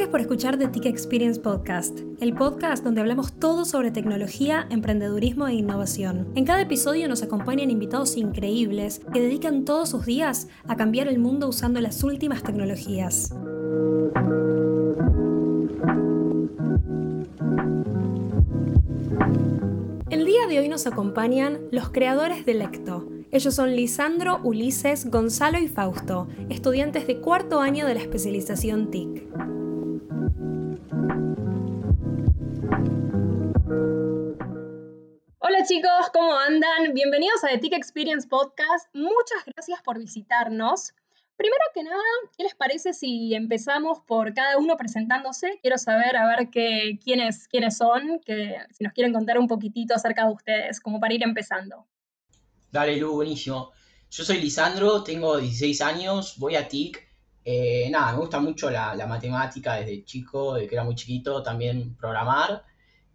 Gracias por escuchar The TIC Experience Podcast, el podcast donde hablamos todo sobre tecnología, emprendedurismo e innovación. En cada episodio nos acompañan invitados increíbles que dedican todos sus días a cambiar el mundo usando las últimas tecnologías. El día de hoy nos acompañan los creadores de Lecto. Ellos son Lisandro, Ulises, Gonzalo y Fausto, estudiantes de cuarto año de la especialización TIC. Chicos, ¿cómo andan? Bienvenidos a The TIC Experience Podcast. Muchas gracias por visitarnos. Primero que nada, ¿qué les parece si empezamos por cada uno presentándose? Quiero saber, a ver qué, quiénes, quiénes son, que, si nos quieren contar un poquitito acerca de ustedes, como para ir empezando. Dale, Lu, buenísimo. Yo soy Lisandro, tengo 16 años, voy a TIC. Eh, nada, me gusta mucho la, matemática desde chico, desde que era muy chiquito, también programar.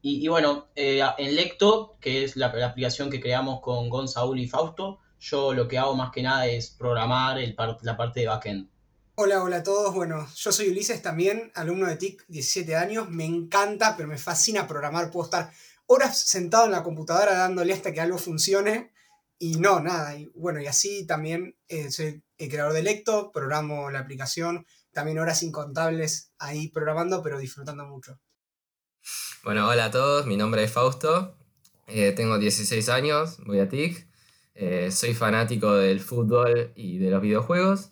Y, bueno, eh, en Lecto, que es la, aplicación que creamos con Gonzalo y Fausto, yo lo que hago más que nada es programar el la parte de backend. Hola, hola a todos. Bueno, yo soy Ulises también, alumno de TIC, 17 años. Me encanta, pero me fascina programar. Puedo estar horas sentado en la computadora dándole hasta que algo funcione. Y no, nada. Y bueno, y así también eh, soy el creador de Lecto, programo la aplicación. También horas incontables ahí programando, pero disfrutando mucho. Bueno, hola a todos. Mi nombre es Fausto. Eh, tengo 16 años, voy a TIC. Eh, soy fanático del fútbol y de los videojuegos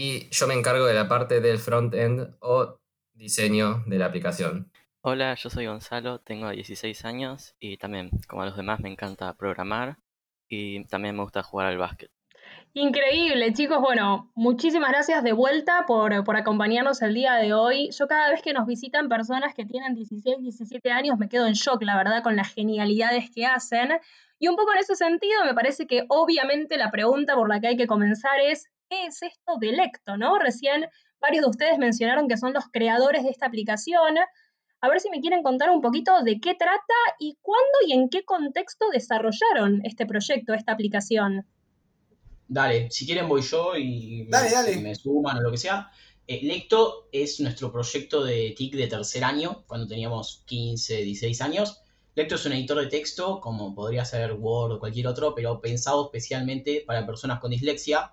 y yo me encargo de la parte del front-end o diseño de la aplicación. Hola, yo soy Gonzalo, tengo 16 años y también, como a los demás, me encanta programar y también me gusta jugar al básquet. Increíble, chicos. Bueno, muchísimas gracias de vuelta por, por, acompañarnos el día de hoy. Yo cada vez que nos visitan personas que tienen 16, 17 años me quedo en shock, la verdad, con las genialidades que hacen. Y un poco en ese sentido, me parece que obviamente la pregunta por la que hay que comenzar es, ¿qué es esto de Lecto? ¿no? Recién varios de ustedes mencionaron que son los creadores de esta aplicación. A ver si me quieren contar un poquito de qué trata y cuándo y en qué contexto desarrollaron este proyecto, esta aplicación. Dale, si quieren voy yo y me, suman o lo que sea. Eh, Lecto es nuestro proyecto de TIC de tercer año, cuando teníamos 15, 16 años. Lecto es un editor de texto, como podría ser Word o cualquier otro, pero pensado especialmente para personas con dislexia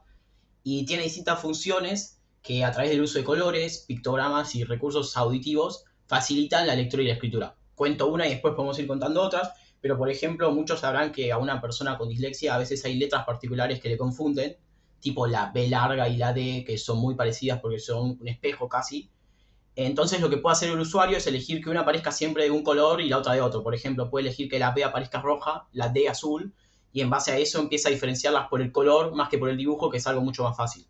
y tiene distintas funciones que a través del uso de colores, pictogramas y recursos auditivos facilitan la lectura y la escritura. Cuento una y después podemos ir contando otras, pero por ejemplo muchos sabrán que a una persona con dislexia a veces hay letras particulares que le confunden, tipo la B larga y la D, que son muy parecidas porque son un espejo casi, entonces lo que puede hacer el usuario es elegir que una aparezca siempre de un color y la otra de otro. Por ejemplo, puede elegir que la B aparezca roja, la D azul, y en base a eso empieza a diferenciarlas por el color más que por el dibujo, que es algo mucho más fácil.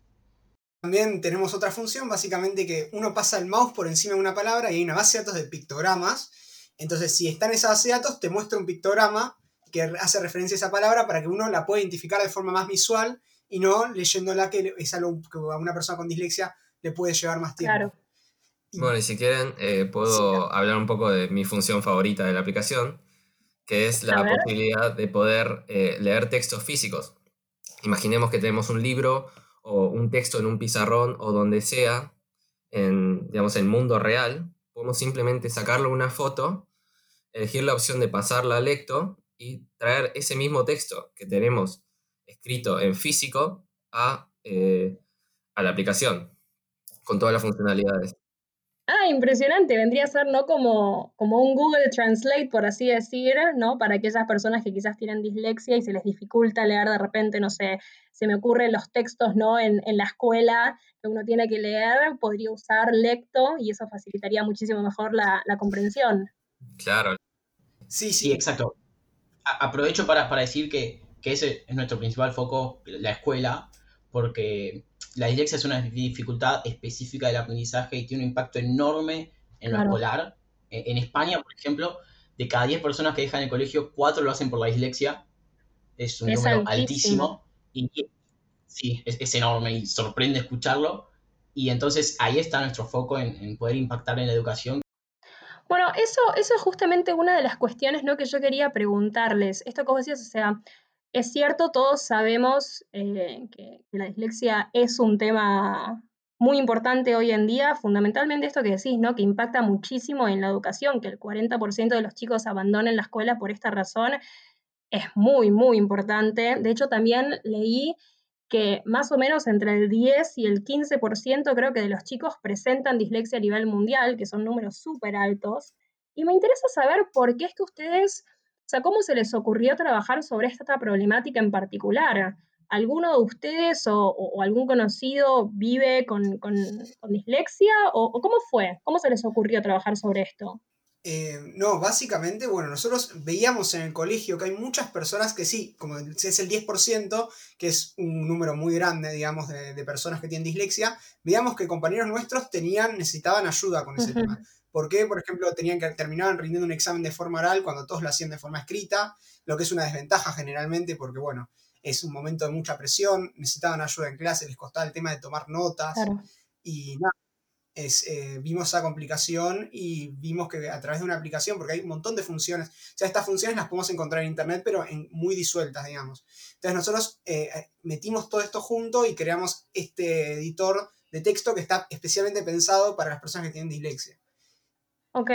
También tenemos otra función, básicamente que uno pasa el mouse por encima de una palabra y hay una base de datos de pictogramas. Entonces, si está en esa base de datos, te muestra un pictograma que hace referencia a esa palabra para que uno la pueda identificar de forma más visual y no leyéndola que es algo que a una persona con dislexia le puede llevar más tiempo. Claro. Bueno, y si quieren, eh, puedo hablar un poco de mi función favorita de la aplicación, que es la posibilidad de poder eh, leer textos físicos. Imaginemos que tenemos un libro o un texto en un pizarrón o donde sea, en, digamos, en mundo real, podemos simplemente sacarlo una foto, elegir la opción de pasarla a lecto y traer ese mismo texto que tenemos escrito en físico a, eh, a la aplicación, con todas las funcionalidades. Ah, impresionante. Vendría a ser, ¿no? Como, como un Google Translate, por así decir, ¿no? Para aquellas personas que quizás tienen dislexia y se les dificulta leer de repente, no sé, se me ocurren los textos, ¿no? En, la escuela que uno tiene que leer, podría usar Lecto y eso facilitaría muchísimo mejor la, comprensión. Claro. Sí, sí, exacto. aprovecho para, para decir que, que ese es nuestro principal foco, la escuela, porque la dislexia es una dificultad específica del aprendizaje y tiene un impacto enorme en lo escolar. E, en España, por ejemplo, de cada 10 personas que dejan el colegio, 4 lo hacen por la dislexia. Es un número altísimo. Y sí, es, enorme y sorprende escucharlo. Y entonces ahí está nuestro foco en, poder impactar en la educación. Bueno, eso, eso es justamente una de las cuestiones ¿no? que yo quería preguntarles. Esto que vos decías, o sea, es cierto, todos sabemos eh, que, la dislexia es un tema muy importante hoy en día, fundamentalmente esto que decís, ¿no? Que impacta muchísimo en la educación, que el 40% de los chicos abandonen la escuela por esta razón, es muy, muy importante. De hecho, también leí que más o menos entre el 10 y el 15% creo que de los chicos presentan dislexia a nivel mundial, que son números súper altos. Y me interesa saber por qué es que ustedes, o sea, cómo se les ocurrió trabajar sobre esta problemática en particular. ¿Alguno de ustedes o, algún conocido vive con, dislexia? ¿O, cómo fue? ¿Cómo se les ocurrió trabajar sobre esto? Eh, no, básicamente, bueno, nosotros veíamos en el colegio que hay muchas personas que sí, como es el 10%, que es un número muy grande, digamos, de, personas que tienen dislexia, veíamos que compañeros nuestros tenían, necesitaban ayuda con ese tema. ¿Por qué? Por ejemplo, tenían que terminar rindiendo un examen de forma oral cuando todos lo hacían de forma escrita, lo que es una desventaja generalmente porque, bueno, es un momento de mucha presión, necesitaban ayuda en clase, les costaba el tema de tomar notas. Y nada, es, eh, vimos esa complicación y vimos que a través de una aplicación, porque hay un montón de funciones, o sea, estas funciones las podemos encontrar en Internet, pero en, muy disueltas, digamos. Entonces nosotros eh, metimos todo esto junto y creamos este editor de texto que está especialmente pensado para las personas que tienen dislexia. Ok,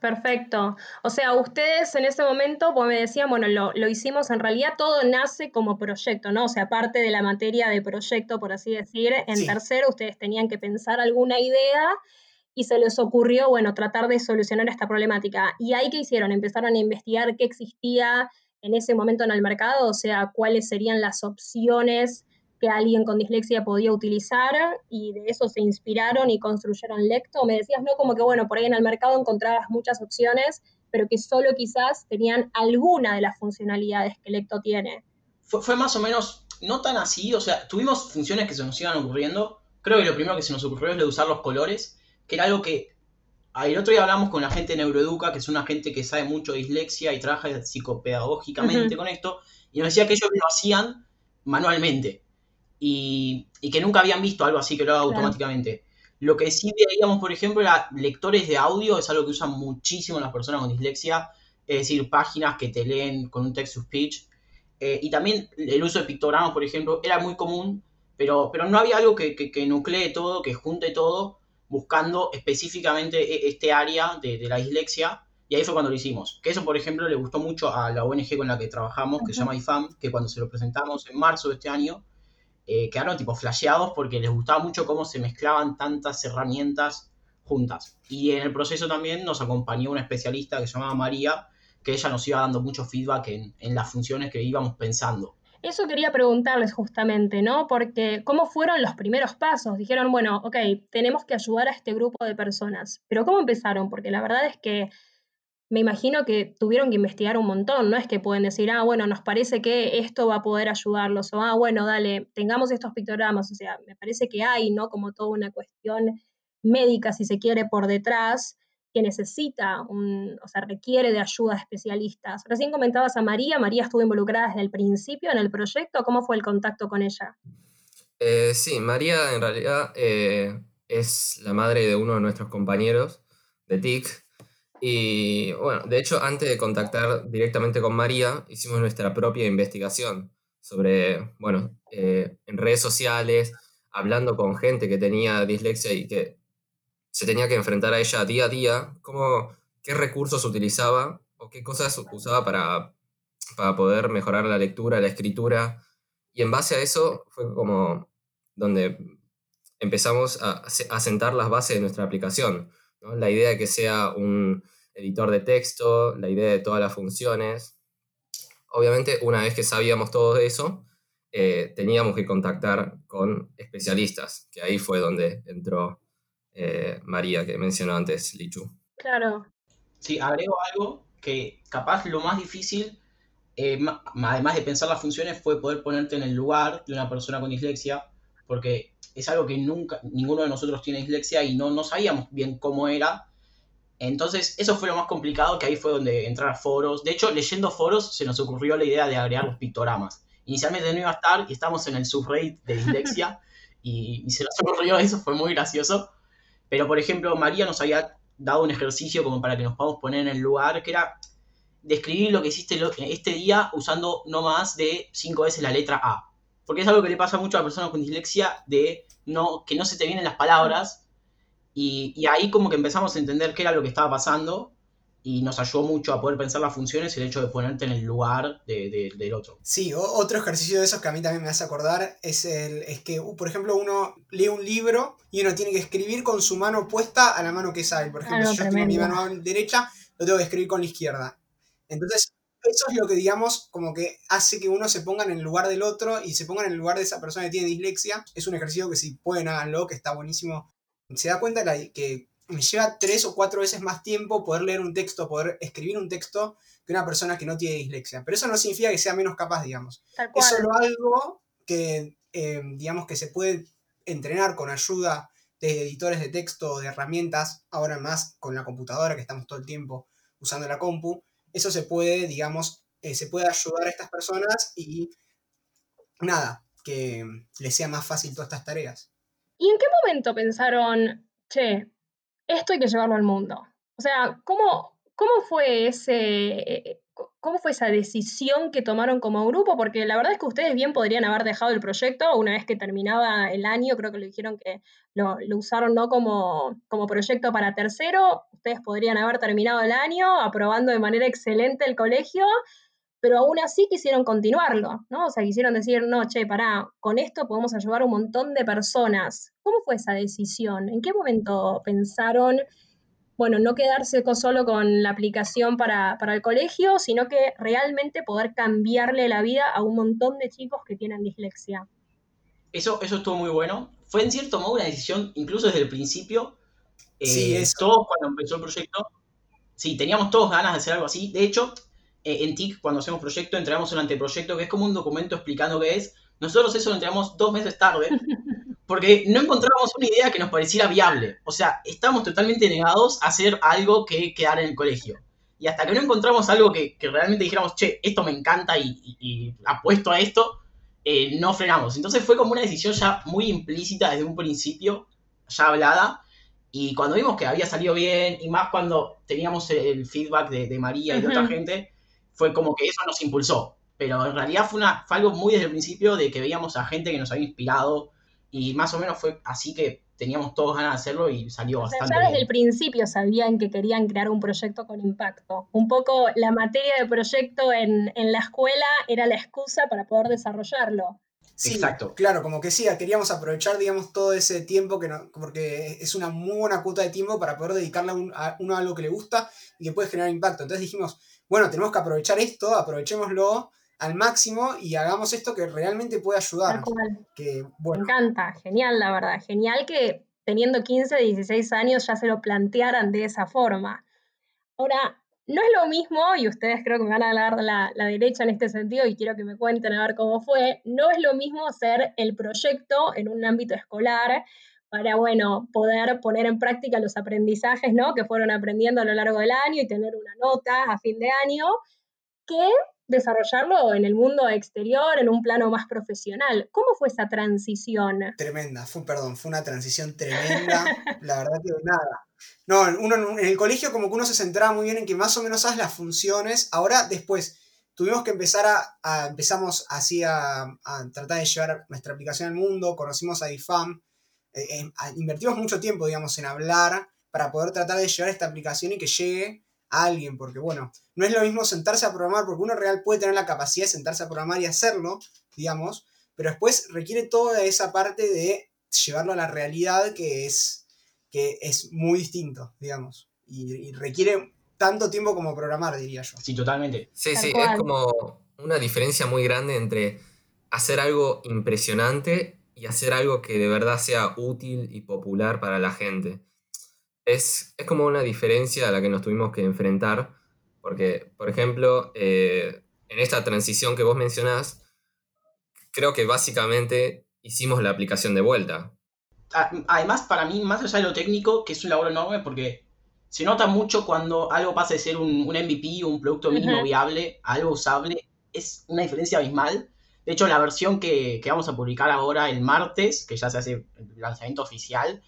perfecto. O sea, ustedes en ese momento, pues me decían, bueno, lo, hicimos, en realidad todo nace como proyecto, ¿no? O sea, aparte de la materia de proyecto, por así decir, en tercero ustedes tenían que pensar alguna idea y se les ocurrió, bueno, tratar de solucionar esta problemática. ¿Y ahí qué hicieron? Empezaron a investigar qué existía en ese momento en el mercado, o sea, cuáles serían las opciones que alguien con dislexia podía utilizar y de eso se inspiraron y construyeron Lecto. Me decías, ¿no? Como que, bueno, por ahí en el mercado encontrabas muchas opciones, pero que solo quizás tenían alguna de las funcionalidades que Lecto tiene. Fue, más o menos, no tan así, o sea, tuvimos funciones que se nos iban ocurriendo. Creo que lo primero que se nos ocurrió es lo de usar los colores, que era algo que el otro día hablamos con la gente de Neuroeduca, que es una gente que sabe mucho de dislexia y trabaja psicopedagógicamente con esto, y nos decía que ellos lo hacían manualmente y, que nunca habían visto algo así que lo haga automáticamente. Lo que sí veíamos, por ejemplo, era lectores de audio, es algo que usan muchísimo las personas con dislexia, es decir, páginas que te leen con un text-to-speech. Eh, y también el uso de pictogramas, por ejemplo, era muy común, pero, pero no había algo que, que, nuclee todo, que junte todo, buscando específicamente e, este área de, de, la dislexia. Y ahí fue cuando lo hicimos. Que eso, por ejemplo, le gustó mucho a la ONG con la que trabajamos, que se llama IFAM, que cuando se lo presentamos en marzo de este año, eh, quedaron tipo flasheados porque les gustaba mucho cómo se mezclaban tantas herramientas juntas. Y en el proceso también nos acompañó una especialista que se llamaba María, que ella nos iba dando mucho feedback en, en las funciones que íbamos pensando. Eso quería preguntarles justamente, ¿no? Porque ¿cómo fueron los primeros pasos? Dijeron, bueno, ok, tenemos que ayudar a este grupo de personas, pero ¿cómo empezaron? Porque la verdad es que me imagino que tuvieron que investigar un montón, no es que pueden decir, ah, bueno, nos parece que esto va a poder ayudarlos, o ah, bueno, dale, tengamos estos pictogramas, o sea, me parece que hay, ¿no? Como toda una cuestión médica, si se quiere, por detrás, que necesita, un, o sea, requiere de ayuda de especialistas. Recién comentabas a María, María estuvo involucrada desde el principio en el proyecto, ¿cómo fue el contacto con ella? Eh, sí, María en realidad eh, es la madre de uno de nuestros compañeros de TIC, y bueno, de hecho, antes de contactar directamente con María, hicimos nuestra propia investigación sobre, bueno, eh, en redes sociales, hablando con gente que tenía dislexia y que se tenía que enfrentar a ella día a día, cómo, qué recursos utilizaba o qué cosas usaba para, para poder mejorar la lectura, la escritura. Y en base a eso fue como donde empezamos a, a sentar las bases de nuestra aplicación la idea de que sea un editor de texto, la idea de todas las funciones. Obviamente, una vez que sabíamos todo eso, eh, teníamos que contactar con especialistas, que ahí fue donde entró eh, María, que mencionó antes Lichu. Claro. Sí, agrego algo que capaz lo más difícil, eh, además de pensar las funciones, fue poder ponerte en el lugar de una persona con dislexia, porque es algo que nunca, ninguno de nosotros tiene dislexia y no, no sabíamos bien cómo era. Entonces, eso fue lo más complicado, que ahí fue donde entrar a foros. De hecho, leyendo foros se nos ocurrió la idea de agregar los pictogramas. Inicialmente no iba a estar y estamos en el subreddit de dislexia y, se nos ocurrió eso, fue muy gracioso. Pero, por ejemplo, María nos había dado un ejercicio como para que nos podamos poner en el lugar, que era describir lo que hiciste este día usando no más de cinco veces la letra A. porque es algo que le pasa mucho a personas con dislexia, de no, que no se te vienen las palabras, y, y ahí como que empezamos a entender qué era lo que estaba pasando, y nos ayudó mucho a poder pensar las funciones y el hecho de ponerte en el lugar del otro. Sí, otro ejercicio de esos que a mí también me hace acordar es, el, es que, uh, por ejemplo, uno lee un libro y uno tiene que escribir con su mano opuesta a la mano que sabe. Por ejemplo, si yo tengo mi mano derecha, lo tengo que escribir con la izquierda. Entonces, eso es lo que, digamos, como que hace que uno se ponga en el lugar del otro y se ponga en el lugar de esa persona que tiene dislexia. Es un ejercicio que si pueden háganlo, que está buenísimo. Se da cuenta que me lleva tres o cuatro veces más tiempo poder leer un texto, poder escribir un texto que una persona que no tiene dislexia. Pero eso no significa que sea menos capaz, digamos. Es solo algo que, eh, digamos, que se puede entrenar con ayuda de editores de texto, de herramientas, ahora más con la computadora que estamos todo el tiempo usando la compu. Eso se puede, digamos, eh, se puede ayudar a estas personas y nada, que les sea más fácil todas estas tareas. ¿Y en qué momento pensaron, che, esto hay que llevarlo al mundo. O sea, ¿cómo, cómo fue ese, cómo fue esa decisión que tomaron como grupo? Porque la verdad es que ustedes bien podrían haber dejado el proyecto una vez que terminaba el año, creo que lo dijeron que lo, usaron no como, como proyecto para tercero, ustedes podrían haber terminado el año aprobando de manera excelente el colegio pero aún así quisieron continuarlo, ¿no? O sea, quisieron decir, no, che, pará, con esto podemos ayudar a un montón de personas. ¿Cómo fue esa decisión? ¿En qué momento pensaron, bueno, no quedarse solo con la aplicación para, el colegio, sino que realmente poder cambiarle la vida a un montón de chicos que tienen dislexia? Eso, eso estuvo muy bueno. Fue en cierto modo una decisión, incluso desde el principio. sí, eh, Todos cuando empezó el proyecto, sí, teníamos todos ganas de hacer algo así. De hecho, eh, en TIC, cuando hacemos proyecto, entregamos un anteproyecto que es como un documento explicando qué es. Nosotros eso lo entregamos dos meses tarde, porque no encontramos una idea que nos pareciera viable. O sea, estábamos totalmente negados a hacer algo que quedara en el colegio. Y hasta que no encontramos algo que, realmente dijéramos, che, esto me encanta y, apuesto a esto, eh, no frenamos. Entonces fue como una decisión ya muy implícita desde un principio, ya hablada. Y cuando vimos que había salido bien, y más cuando teníamos el feedback de, María y de otra gente, fue como que eso nos impulsó. Pero en realidad fue, una, algo muy desde el principio de que veíamos a gente que nos había inspirado y más o menos fue así que teníamos todos ganas de hacerlo y salió bastante bastante. Ya desde el principio sabían que querían crear un proyecto con impacto. Un poco la materia de proyecto en, la escuela era la excusa para poder desarrollarlo. Sí, Exacto. Claro, como que sí, queríamos aprovechar, digamos, todo ese tiempo, que no, porque es una muy buena cuota de tiempo para poder dedicarle a, uno a algo que le gusta y que puede generar impacto. Entonces dijimos, bueno, tenemos que aprovechar esto, aprovechémoslo al máximo y hagamos esto que realmente puede ayudar. Que, Me encanta, genial, la verdad. Genial que teniendo 15, 16 años ya se lo plantearan de esa forma. Ahora, no es lo mismo, y ustedes creo que me van a dar la, la, derecha en este sentido y quiero que me cuenten a ver cómo fue, no es lo mismo hacer el proyecto en un ámbito escolar para, bueno, poder poner en práctica los aprendizajes, ¿no? Que fueron aprendiendo a lo largo del año y tener una nota a fin de año, que desarrollarlo en el mundo exterior, en un plano más profesional. ¿Cómo fue esa transición? Tremenda, fue, perdón, fue una transición tremenda, la verdad que nada. No, uno en el colegio como que uno se centraba muy bien en que más o menos sabes las funciones, ahora después tuvimos que empezar a, empezamos así a, tratar de llevar nuestra aplicación al mundo, conocimos a IFAM, eh, eh, invertimos mucho tiempo, digamos, en hablar para poder tratar de llevar esta aplicación y que llegue a alguien, porque bueno, no es lo mismo sentarse a programar, porque uno real puede tener la capacidad de sentarse a programar y hacerlo, digamos, pero después requiere toda esa parte de llevarlo a la realidad que es, que es muy distinto, digamos, y, requiere tanto tiempo como programar, diría yo. Sí, totalmente. Sí, sí, es como una diferencia muy grande entre hacer algo impresionante y hacer algo que de verdad sea útil y popular para la gente. Es, es como una diferencia a la que nos tuvimos que enfrentar, porque, por ejemplo, eh, en esta transición que vos mencionás, creo que básicamente hicimos la aplicación de vuelta. Además, para mí, más allá de lo técnico, que es un labor enorme, porque se nota mucho cuando algo pasa de ser un, un MVP, un producto mínimo viable, a algo usable, es una diferencia abismal. De hecho, la versión que, vamos a publicar ahora el martes, que ya se hace el lanzamiento oficial,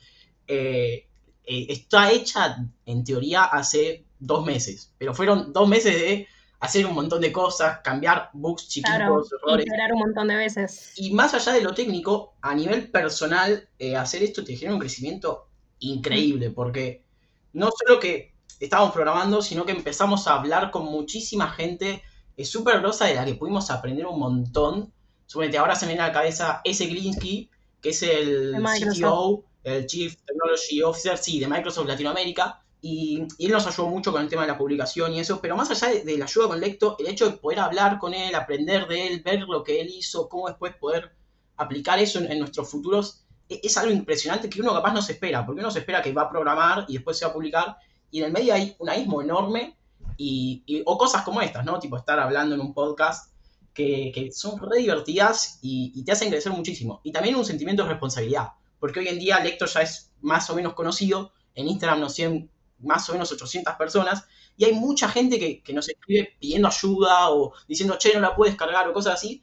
eh, eh, está hecha en teoría hace dos meses. Pero fueron dos meses de hacer un montón de cosas, cambiar bugs chiquitos, errores. Y un montón de veces. Y más allá de lo técnico, a nivel personal, eh, hacer esto te genera un crecimiento increíble, porque no solo que estábamos programando, sino que empezamos a hablar con muchísima gente es súper grosa de la que pudimos aprender un montón. Suponete, ahora se me viene a la cabeza ese Glinsky, que es el CTO, el Chief Technology Officer, sí, de Microsoft Latinoamérica. Y, él nos ayudó mucho con el tema de la publicación y eso, pero más allá de, la ayuda con Lecto, el hecho de poder hablar con él, aprender de él, ver lo que él hizo, cómo después poder aplicar eso en, nuestros futuros, es, es, algo impresionante que uno capaz no se espera, porque uno se espera que va a programar y después se va a publicar, y en el medio hay un abismo enorme y, o cosas como estas, ¿no? Tipo estar hablando en un podcast que, son re divertidas y, te hacen crecer muchísimo. Y también un sentimiento de responsabilidad, porque hoy en día Lector ya es más o menos conocido, en Instagram nos siguen más o menos 800 personas, y hay mucha gente que, que nos escribe pidiendo ayuda o diciendo, che, no la puedes cargar o cosas así.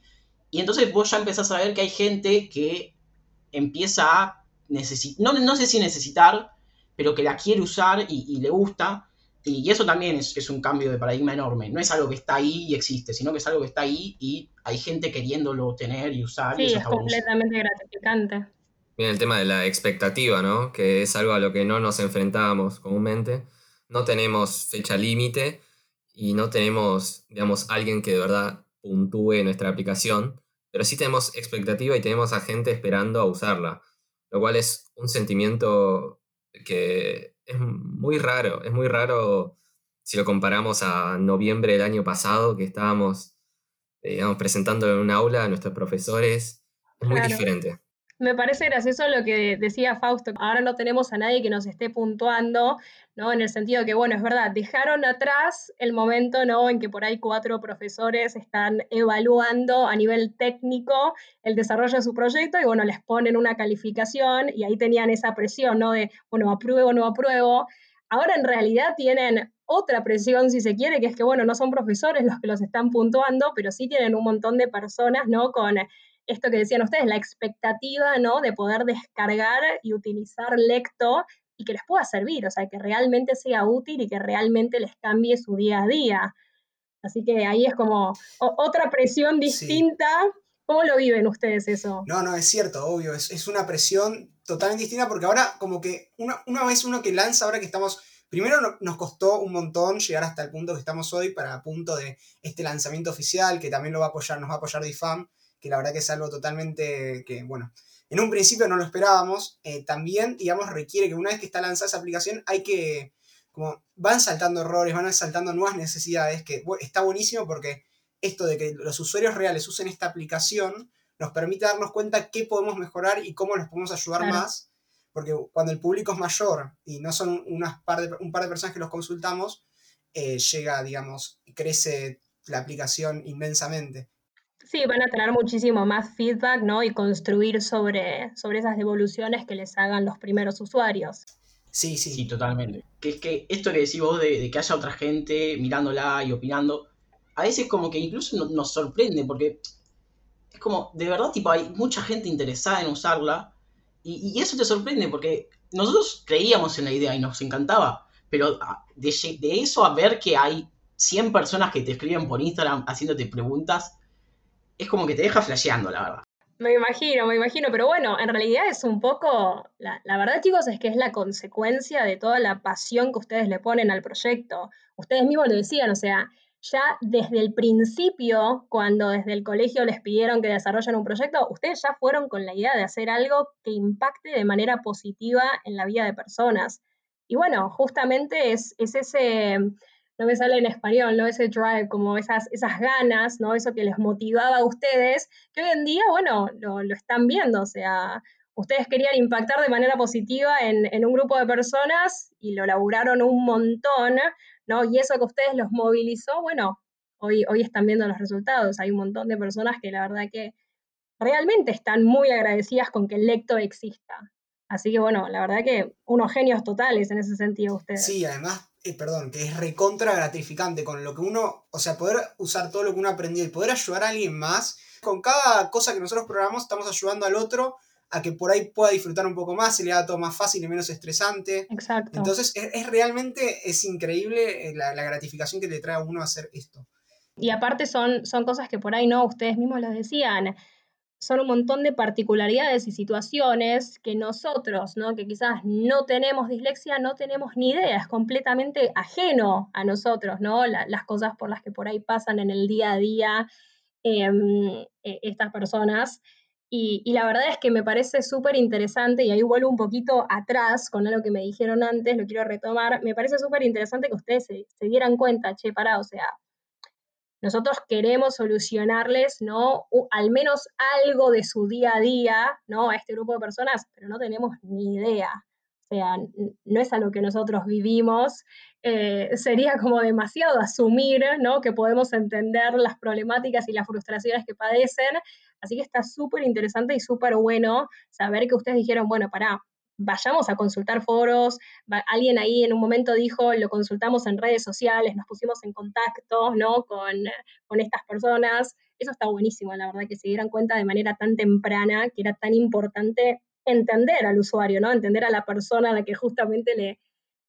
Y entonces vos ya empezás a ver que hay gente que empieza a necesitar, no, no sé si necesitar, pero que la quiere usar y, y le gusta. Y eso también es, un cambio de paradigma enorme. No es algo que está ahí y existe, sino que es algo que está ahí y hay gente queriéndolo tener y usar. Sí, es completamente gratificante. Bien, el tema de la expectativa, ¿no? Que es algo a lo que no nos enfrentábamos comúnmente. No tenemos fecha límite y no tenemos, digamos, alguien que de verdad puntúe nuestra aplicación, pero sí tenemos expectativa y tenemos a gente esperando a usarla, lo cual es un sentimiento que es muy raro, es muy raro si lo comparamos a noviembre del año pasado, que estábamos, eh, digamos, presentando en un aula a nuestros profesores. Es muy diferente. Me parece gracioso lo que decía Fausto. Ahora no tenemos a nadie que nos esté puntuando, ¿no? En el sentido que, bueno, es verdad, dejaron atrás el momento, ¿no? En que por ahí cuatro profesores están evaluando a nivel técnico el desarrollo de su proyecto y, bueno, les ponen una calificación y ahí tenían esa presión, ¿no? De, bueno, apruebo, no apruebo. Ahora en realidad tienen otra presión, si se quiere, que es que, bueno, no son profesores los que los están puntuando, pero sí tienen un montón de personas, ¿no? Con esto que decían ustedes, la expectativa, ¿no? De poder descargar y utilizar Lecto y que les pueda servir, o sea, que realmente sea útil y que realmente les cambie su día a día. Así que ahí es como otra presión distinta. ¿Cómo lo viven ustedes eso? No, no, es cierto, obvio, es, una presión totalmente distinta porque ahora como que una, una, vez uno que lanza, ahora que estamos, primero nos costó un montón llegar hasta el punto que estamos hoy para punto de este lanzamiento oficial, que también lo va a apoyar, nos va a apoyar DIFAM, que la verdad que es algo totalmente que, bueno, en un principio no lo esperábamos. Eh, también, digamos, requiere que una vez que está lanzada esa aplicación hay que, como, van saltando errores, van saltando nuevas necesidades, que está buenísimo porque esto de que los usuarios reales usen esta aplicación nos permite darnos cuenta qué podemos mejorar y cómo les podemos ayudar más. Porque cuando el público es mayor y no son unas par de, un par de personas que los consultamos, eh, llega, digamos, crece la aplicación inmensamente. Sí, van a tener muchísimo más feedback, ¿no? Y construir sobre, sobre esas devoluciones que les hagan los primeros usuarios. Sí, sí. Sí, totalmente. Que es que esto que decís vos de, que haya otra gente mirándola y opinando, a veces como que incluso nos, sorprende, porque es como, de verdad, tipo, hay mucha gente interesada en usarla, y, eso te sorprende, porque nosotros creíamos en la idea y nos encantaba, pero de, de eso a ver que hay 100 personas que te escriben por Instagram haciéndote preguntas, es como que te deja flasheando, la verdad. Me imagino, me imagino, pero bueno, en realidad es un poco, la, la, verdad chicos es que es la consecuencia de toda la pasión que ustedes le ponen al proyecto. Ustedes mismos lo decían, o sea, ya desde el principio, cuando desde el colegio les pidieron que desarrollen un proyecto, ustedes ya fueron con la idea de hacer algo que impacte de manera positiva en la vida de personas. Y bueno, justamente es, es ese no me sale en español, ¿no? Ese drive, como esas, esas ganas, ¿no? Eso que les motivaba a ustedes, que hoy en día, bueno, lo, están viendo, o sea, ustedes querían impactar de manera positiva en, un grupo de personas y lo laburaron un montón, ¿no? Y eso que ustedes los movilizó, bueno, hoy, hoy están viendo los resultados. Hay un montón de personas que la verdad que realmente están muy agradecidas con que el lecto exista. Así que bueno, la verdad que unos genios totales en ese sentido ustedes. Sí, además eh, perdón, que es recontra gratificante con lo que uno, o sea, poder usar todo lo que uno aprendió y poder ayudar a alguien más. Con cada cosa que nosotros programamos estamos ayudando al otro a que por ahí pueda disfrutar un poco más, se le haga todo más fácil y menos estresante. Exacto. Entonces es, realmente, es increíble eh, la, gratificación que le trae a uno hacer esto. Y aparte son, son cosas que por ahí no, ustedes mismos lo decían, son un montón de particularidades y situaciones que nosotros, ¿no? que quizás no tenemos dislexia, no tenemos ni idea, es completamente ajeno a nosotros, ¿no? las cosas por las que por ahí pasan en el día a día em, e, estas personas. Y, la verdad es que me parece súper interesante, y ahí vuelvo un poquito atrás con algo que me dijeron antes, lo quiero retomar, me parece súper interesante que ustedes se, se, dieran cuenta, che, pará, o sea, nosotros queremos solucionarles, ¿no? al menos algo de su día a día, ¿no? A este grupo de personas, pero no tenemos ni idea. O sea, no es a lo que nosotros vivimos. Eh, sería como demasiado asumir, ¿no? Que podemos entender las problemáticas y las frustraciones que padecen. Así que está súper interesante y súper bueno saber que ustedes dijeron, bueno, pará, vayamos a consultar foros. Alguien ahí en un momento dijo, lo consultamos en redes sociales, nos pusimos en contacto ¿no? con, con estas personas. Eso está buenísimo, la verdad, que se dieran cuenta de manera tan temprana que era tan importante entender al usuario, ¿no? Entender a la persona a la que justamente le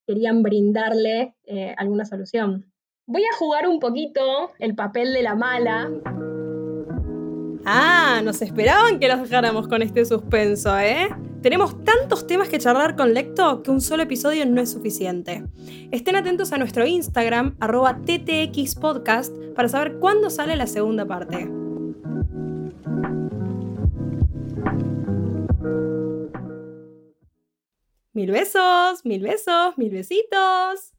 querían brindarle eh, alguna solución. Voy a jugar un poquito el papel de la mala. Ah, nos esperaban que los dejáramos con este suspenso, ¿eh? Tenemos tantos temas que charlar con Lecto que un solo episodio no es suficiente. Estén atentos a nuestro Instagram, arroba ttxpodcast, para saber cuándo sale la segunda parte. Mil besos, mil besos, mil besitos.